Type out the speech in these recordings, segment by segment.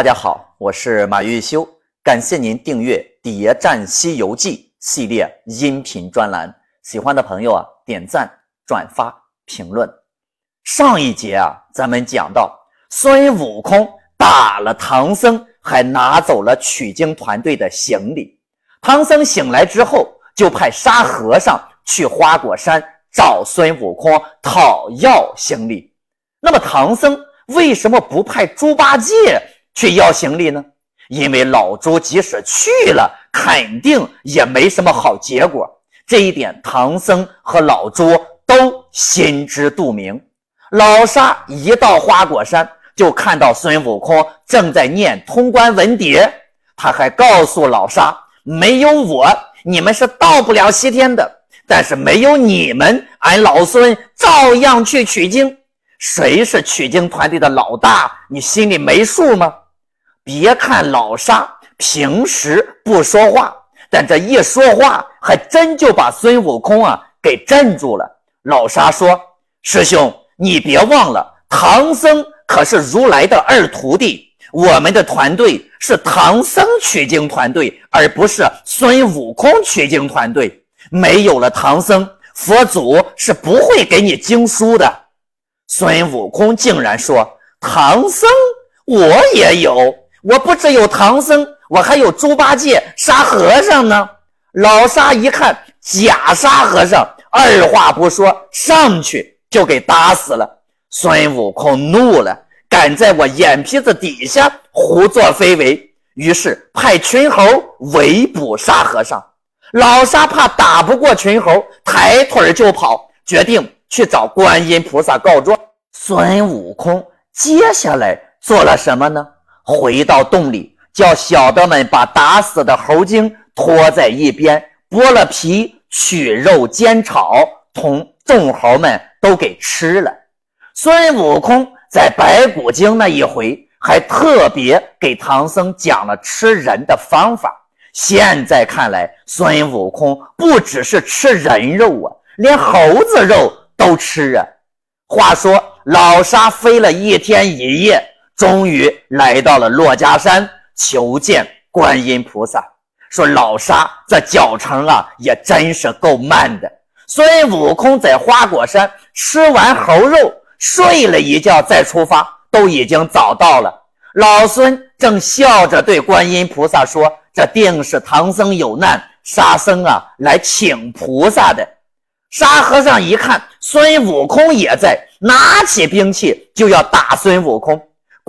大家好，我是马玉修，感谢您订阅《谍战西游记》系列音频专栏。喜欢的朋友啊，点赞、转发、评论。上一节啊，咱们讲到孙悟空打了唐僧，还拿走了取经团队的行李。唐僧醒来之后，就派沙和尚去花果山找孙悟空讨要行李。那么唐僧为什么不派猪八戒？去要行李呢？因为老朱即使去了，肯定也没什么好结果。这一点唐僧和老朱都心知肚明。老沙一到花果山，就看到孙悟空正在念通关文牒。他还告诉老沙：“没有我，你们是到不了西天的；但是没有你们，俺老孙照样去取经。谁是取经团队的老大？你心里没数吗？”别看老沙平时不说话，但这一说话，还真就把孙悟空啊给镇住了。老沙说：“师兄，你别忘了，唐僧可是如来的二徒弟，我们的团队是唐僧取经团队，而不是孙悟空取经团队。没有了唐僧，佛祖是不会给你经书的。”孙悟空竟然说：“唐僧，我也有。”我不只有唐僧，我还有猪八戒、沙和尚呢。老沙一看假沙和尚，二话不说，上去就给打死了。孙悟空怒了，敢在我眼皮子底下胡作非为，于是派群猴围捕沙和尚。老沙怕打不过群猴，抬腿就跑，决定去找观音菩萨告状。孙悟空接下来做了什么呢？回到洞里，叫小的们把打死的猴精拖在一边，剥了皮，取肉煎炒，同众猴们都给吃了。孙悟空在白骨精那一回，还特别给唐僧讲了吃人的方法。现在看来，孙悟空不只是吃人肉啊，连猴子肉都吃啊。话说，老沙飞了一天一夜。终于来到了珞珈山，求见观音菩萨。说老沙这脚程啊，也真是够慢的。孙悟空在花果山吃完猴肉，睡了一觉再出发，都已经早到了。老孙正笑着对观音菩萨说：“这定是唐僧有难，沙僧啊来请菩萨的。”沙和尚一看孙悟空也在，拿起兵器就要打孙悟空。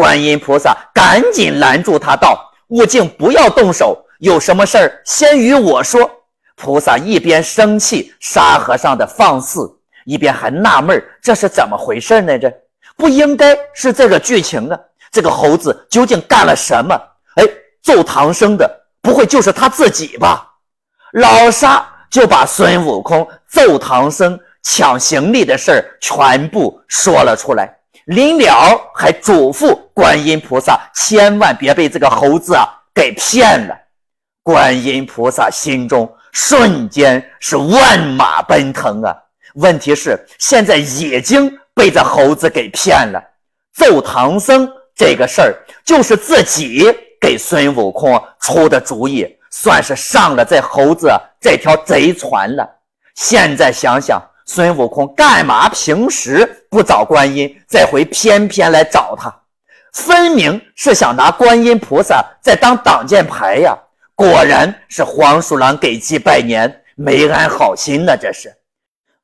观音菩萨赶紧拦住他，道：“悟净，不要动手，有什么事儿先与我说。”菩萨一边生气沙和尚的放肆，一边还纳闷这是怎么回事呢？这不应该是这个剧情啊！这个猴子究竟干了什么？哎，揍唐僧的不会就是他自己吧？老沙就把孙悟空揍唐僧、抢行李的事儿全部说了出来。临了，还嘱咐观音菩萨千万别被这个猴子啊给骗了。观音菩萨心中瞬间是万马奔腾啊！问题是现在已经被这猴子给骗了。揍唐僧这个事儿，就是自己给孙悟空出的主意，算是上了这猴子这条贼船了。现在想想。孙悟空干嘛平时不找观音，这回偏偏来找他，分明是想拿观音菩萨在当挡箭牌呀！果然是黄鼠狼给鸡拜年，没安好心呢。这是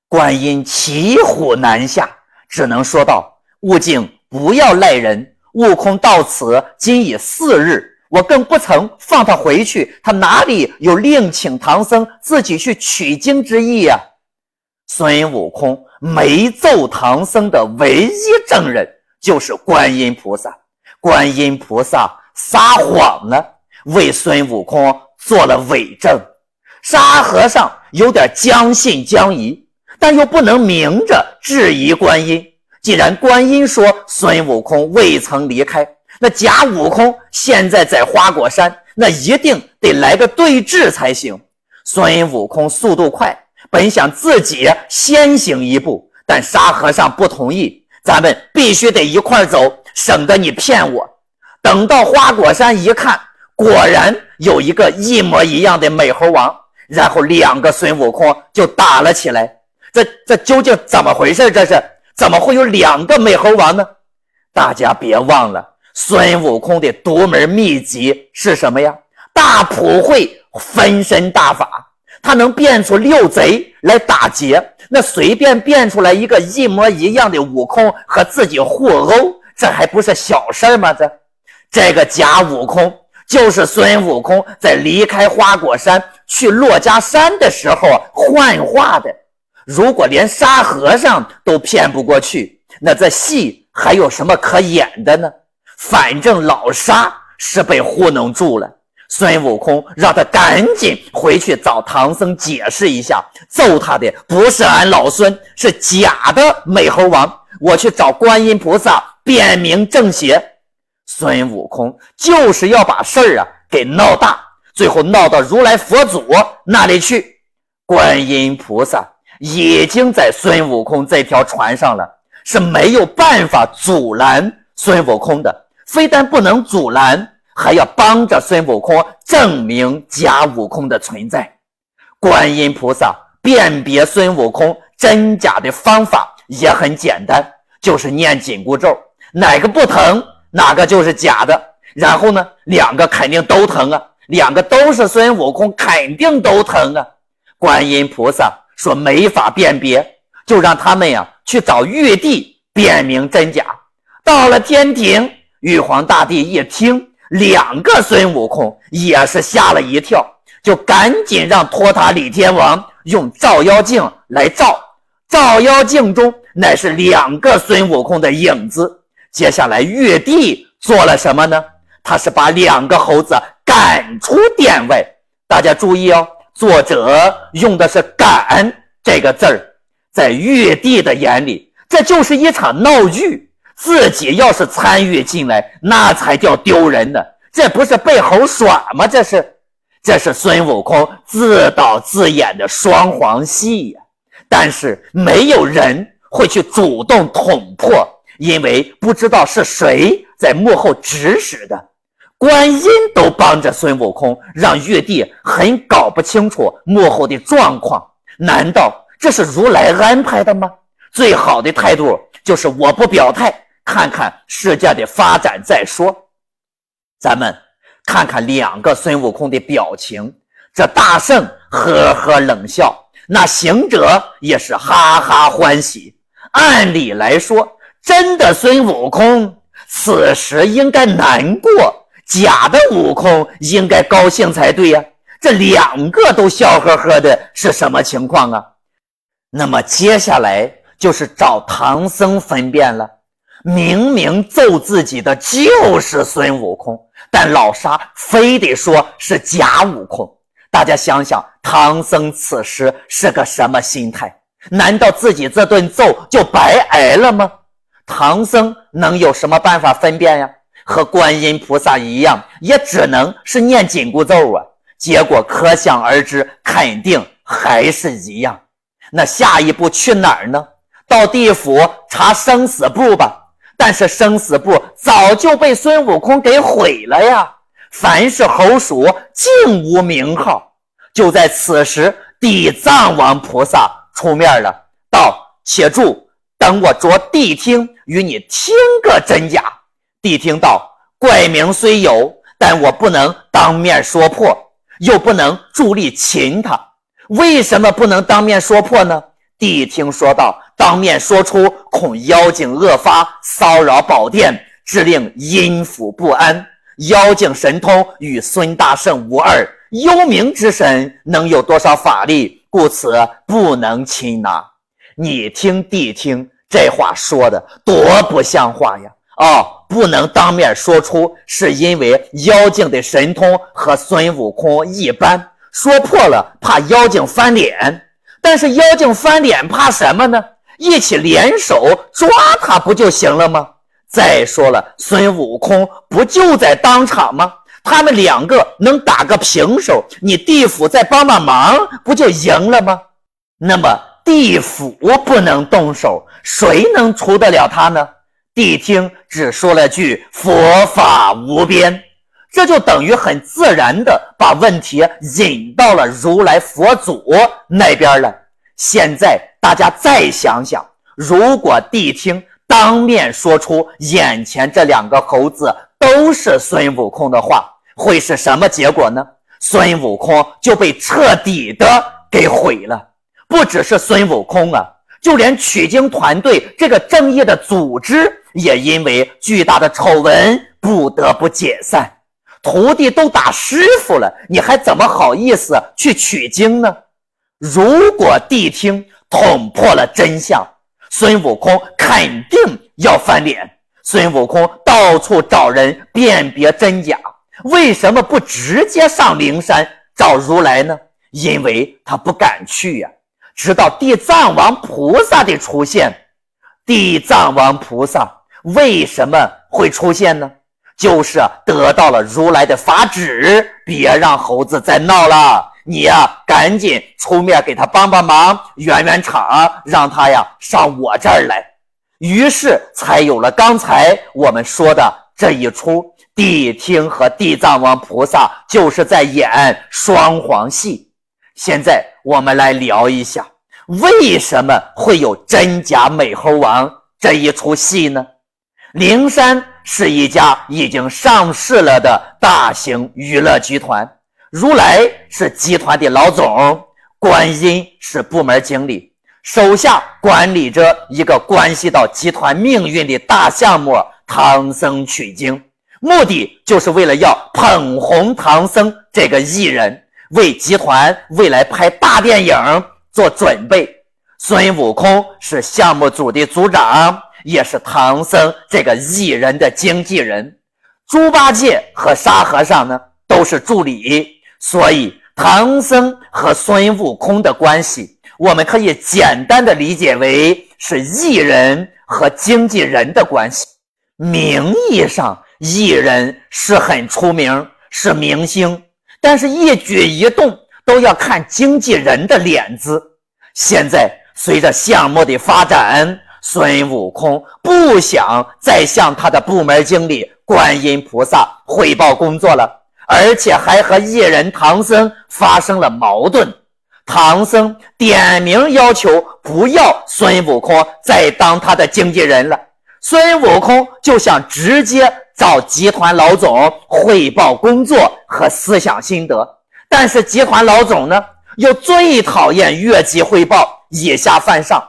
观音骑虎难下，只能说道：“悟净，不要赖人。悟空到此今已四日，我更不曾放他回去，他哪里有另请唐僧自己去取经之意呀？”孙悟空没揍唐僧的唯一证人就是观音菩萨，观音菩萨撒谎了，为孙悟空做了伪证。沙和尚有点将信将疑，但又不能明着质疑观音。既然观音说孙悟空未曾离开，那假悟空现在在花果山，那一定得来个对峙才行。孙悟空速度快。本想自己先行一步，但沙和尚不同意，咱们必须得一块走，省得你骗我。等到花果山一看，果然有一个一模一样的美猴王，然后两个孙悟空就打了起来。这这究竟怎么回事？这是怎么会有两个美猴王呢？大家别忘了，孙悟空的独门秘籍是什么呀？大普会分身大法。他能变出六贼来打劫，那随便变出来一个一模一样的悟空和自己互殴，这还不是小事吗？这这个假悟空就是孙悟空在离开花果山去珞珈山的时候幻化的。如果连沙和尚都骗不过去，那这戏还有什么可演的呢？反正老沙是被糊弄住了。孙悟空让他赶紧回去找唐僧解释一下，揍他的不是俺老孙，是假的美猴王。我去找观音菩萨辨明正邪。孙悟空就是要把事儿啊给闹大，最后闹到如来佛祖那里去。观音菩萨已经在孙悟空这条船上了，是没有办法阻拦孙悟空的，非但不能阻拦。还要帮着孙悟空证明假悟空的存在。观音菩萨辨别孙悟空真假的方法也很简单，就是念紧箍咒，哪个不疼，哪个就是假的。然后呢，两个肯定都疼啊，两个都是孙悟空，肯定都疼啊。观音菩萨说没法辨别，就让他们呀去找玉帝辨明真假。到了天庭，玉皇大帝一听。两个孙悟空也是吓了一跳，就赶紧让托塔李天王用照妖镜来照。照妖镜中乃是两个孙悟空的影子。接下来玉帝做了什么呢？他是把两个猴子赶出殿外。大家注意哦，作者用的是“赶”这个字儿，在玉帝的眼里，这就是一场闹剧。自己要是参与进来，那才叫丢人呢！这不是被猴耍吗？这是，这是孙悟空自导自演的双簧戏呀！但是没有人会去主动捅破，因为不知道是谁在幕后指使的。观音都帮着孙悟空，让玉帝很搞不清楚幕后的状况。难道这是如来安排的吗？最好的态度就是我不表态。看看事件的发展再说。咱们看看两个孙悟空的表情，这大圣呵呵冷笑，那行者也是哈哈欢喜。按理来说，真的孙悟空此时应该难过，假的悟空应该高兴才对呀。这两个都笑呵呵的，是什么情况啊？那么接下来就是找唐僧分辨了。明明揍自己的就是孙悟空，但老沙非得说是假悟空。大家想想，唐僧此时是个什么心态？难道自己这顿揍就白挨了吗？唐僧能有什么办法分辨呀？和观音菩萨一样，也只能是念紧箍咒啊。结果可想而知，肯定还是一样。那下一步去哪儿呢？到地府查生死簿吧。但是生死簿早就被孙悟空给毁了呀！凡是猴鼠，竟无名号。就在此时，地藏王菩萨出面了，道：“且住，等我着谛听，与你听个真假。”谛听道：“怪名虽有，但我不能当面说破，又不能助力擒他。为什么不能当面说破呢？”谛听说道。当面说出，恐妖精恶发，骚扰宝殿，致令阴府不安。妖精神通与孙大圣无二，幽冥之神能有多少法力？故此不能擒拿。你听谛听，这话说的多不像话呀！哦，不能当面说出，是因为妖精的神通和孙悟空一般，说破了怕妖精翻脸。但是妖精翻脸怕什么呢？一起联手抓他不就行了吗？再说了，孙悟空不就在当场吗？他们两个能打个平手，你地府再帮帮忙，不就赢了吗？那么地府不能动手，谁能除得了他呢？谛听只说了句“佛法无边”，这就等于很自然的把问题引到了如来佛祖那边了。现在大家再想想，如果谛听当面说出眼前这两个猴子都是孙悟空的话，会是什么结果呢？孙悟空就被彻底的给毁了。不只是孙悟空啊，就连取经团队这个正义的组织，也因为巨大的丑闻不得不解散。徒弟都打师傅了，你还怎么好意思去取经呢？如果谛听捅破了真相，孙悟空肯定要翻脸。孙悟空到处找人辨别真假，为什么不直接上灵山找如来呢？因为他不敢去呀。直到地藏王菩萨的出现，地藏王菩萨为什么会出现呢？就是得到了如来的法旨，别让猴子再闹了，你呀，赶紧出面给他帮帮忙，圆圆场，让他呀上我这儿来。于是才有了刚才我们说的这一出，谛听和地藏王菩萨就是在演双簧戏。现在我们来聊一下，为什么会有真假美猴王这一出戏呢？灵山是一家已经上市了的大型娱乐集团，如来是集团的老总，观音是部门经理，手下管理着一个关系到集团命运的大项目——唐僧取经，目的就是为了要捧红唐僧这个艺人。为集团未来拍大电影做准备。孙悟空是项目组的组长，也是唐僧这个艺人的经纪人。猪八戒和沙和尚呢，都是助理。所以，唐僧和孙悟空的关系，我们可以简单的理解为是艺人和经纪人的关系。名义上，艺人是很出名，是明星。但是，一举一动都要看经纪人的脸子。现在，随着项目的发展，孙悟空不想再向他的部门经理观音菩萨汇报工作了，而且还和艺人唐僧发生了矛盾。唐僧点名要求不要孙悟空再当他的经纪人了，孙悟空就想直接。找集团老总汇报工作和思想心得，但是集团老总呢，又最讨厌越级汇报、以下犯上。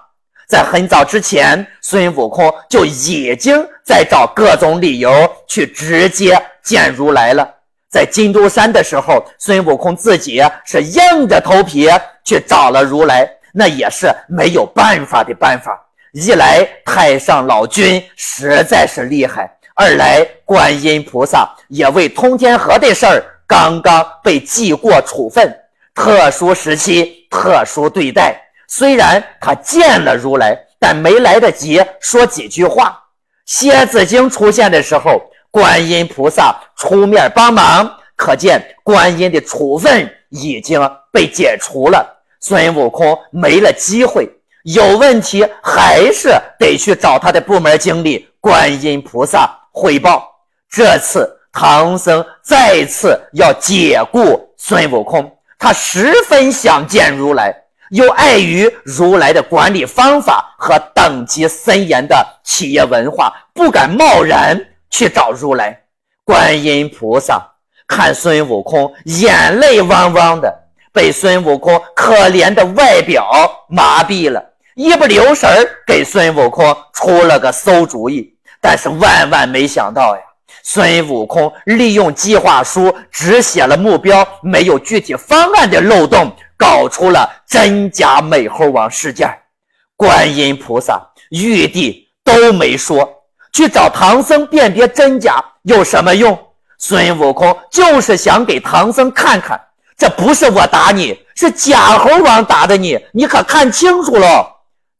在很早之前，孙悟空就已经在找各种理由去直接见如来了。在金都山的时候，孙悟空自己是硬着头皮去找了如来，那也是没有办法的办法。一来，太上老君实在是厉害。二来，观音菩萨也为通天河的事儿刚刚被记过处分，特殊时期特殊对待。虽然他见了如来，但没来得及说几句话。蝎子精出现的时候，观音菩萨出面帮忙，可见观音的处分已经被解除了。孙悟空没了机会，有问题还是得去找他的部门经理观音菩萨。汇报，这次唐僧再次要解雇孙悟空，他十分想见如来，又碍于如来的管理方法和等级森严的企业文化，不敢贸然去找如来。观音菩萨看孙悟空眼泪汪汪的，被孙悟空可怜的外表麻痹了，一不留神给孙悟空出了个馊主意。但是万万没想到呀，孙悟空利用计划书只写了目标，没有具体方案的漏洞，搞出了真假美猴王事件。观音菩萨、玉帝都没说，去找唐僧辨别真假有什么用？孙悟空就是想给唐僧看看，这不是我打你，是假猴王打的你，你可看清楚喽。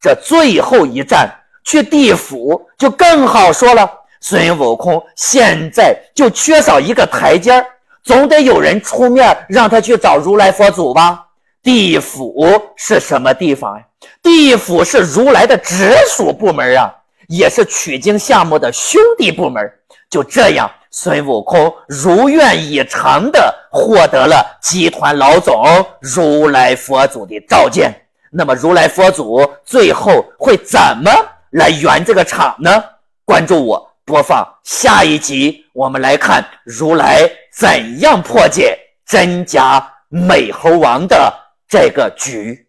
这最后一战。去地府就更好说了。孙悟空现在就缺少一个台阶儿总得有人出面让他去找如来佛祖吧。地府是什么地方呀？地府是如来的直属部门啊，也是取经项目的兄弟部门。就这样，孙悟空如愿以偿的获得了集团老总如来佛祖的召见。那么，如来佛祖最后会怎么来圆这个场呢？关注我，播放下一集，我们来看如来怎样破解真假美猴王的这个局。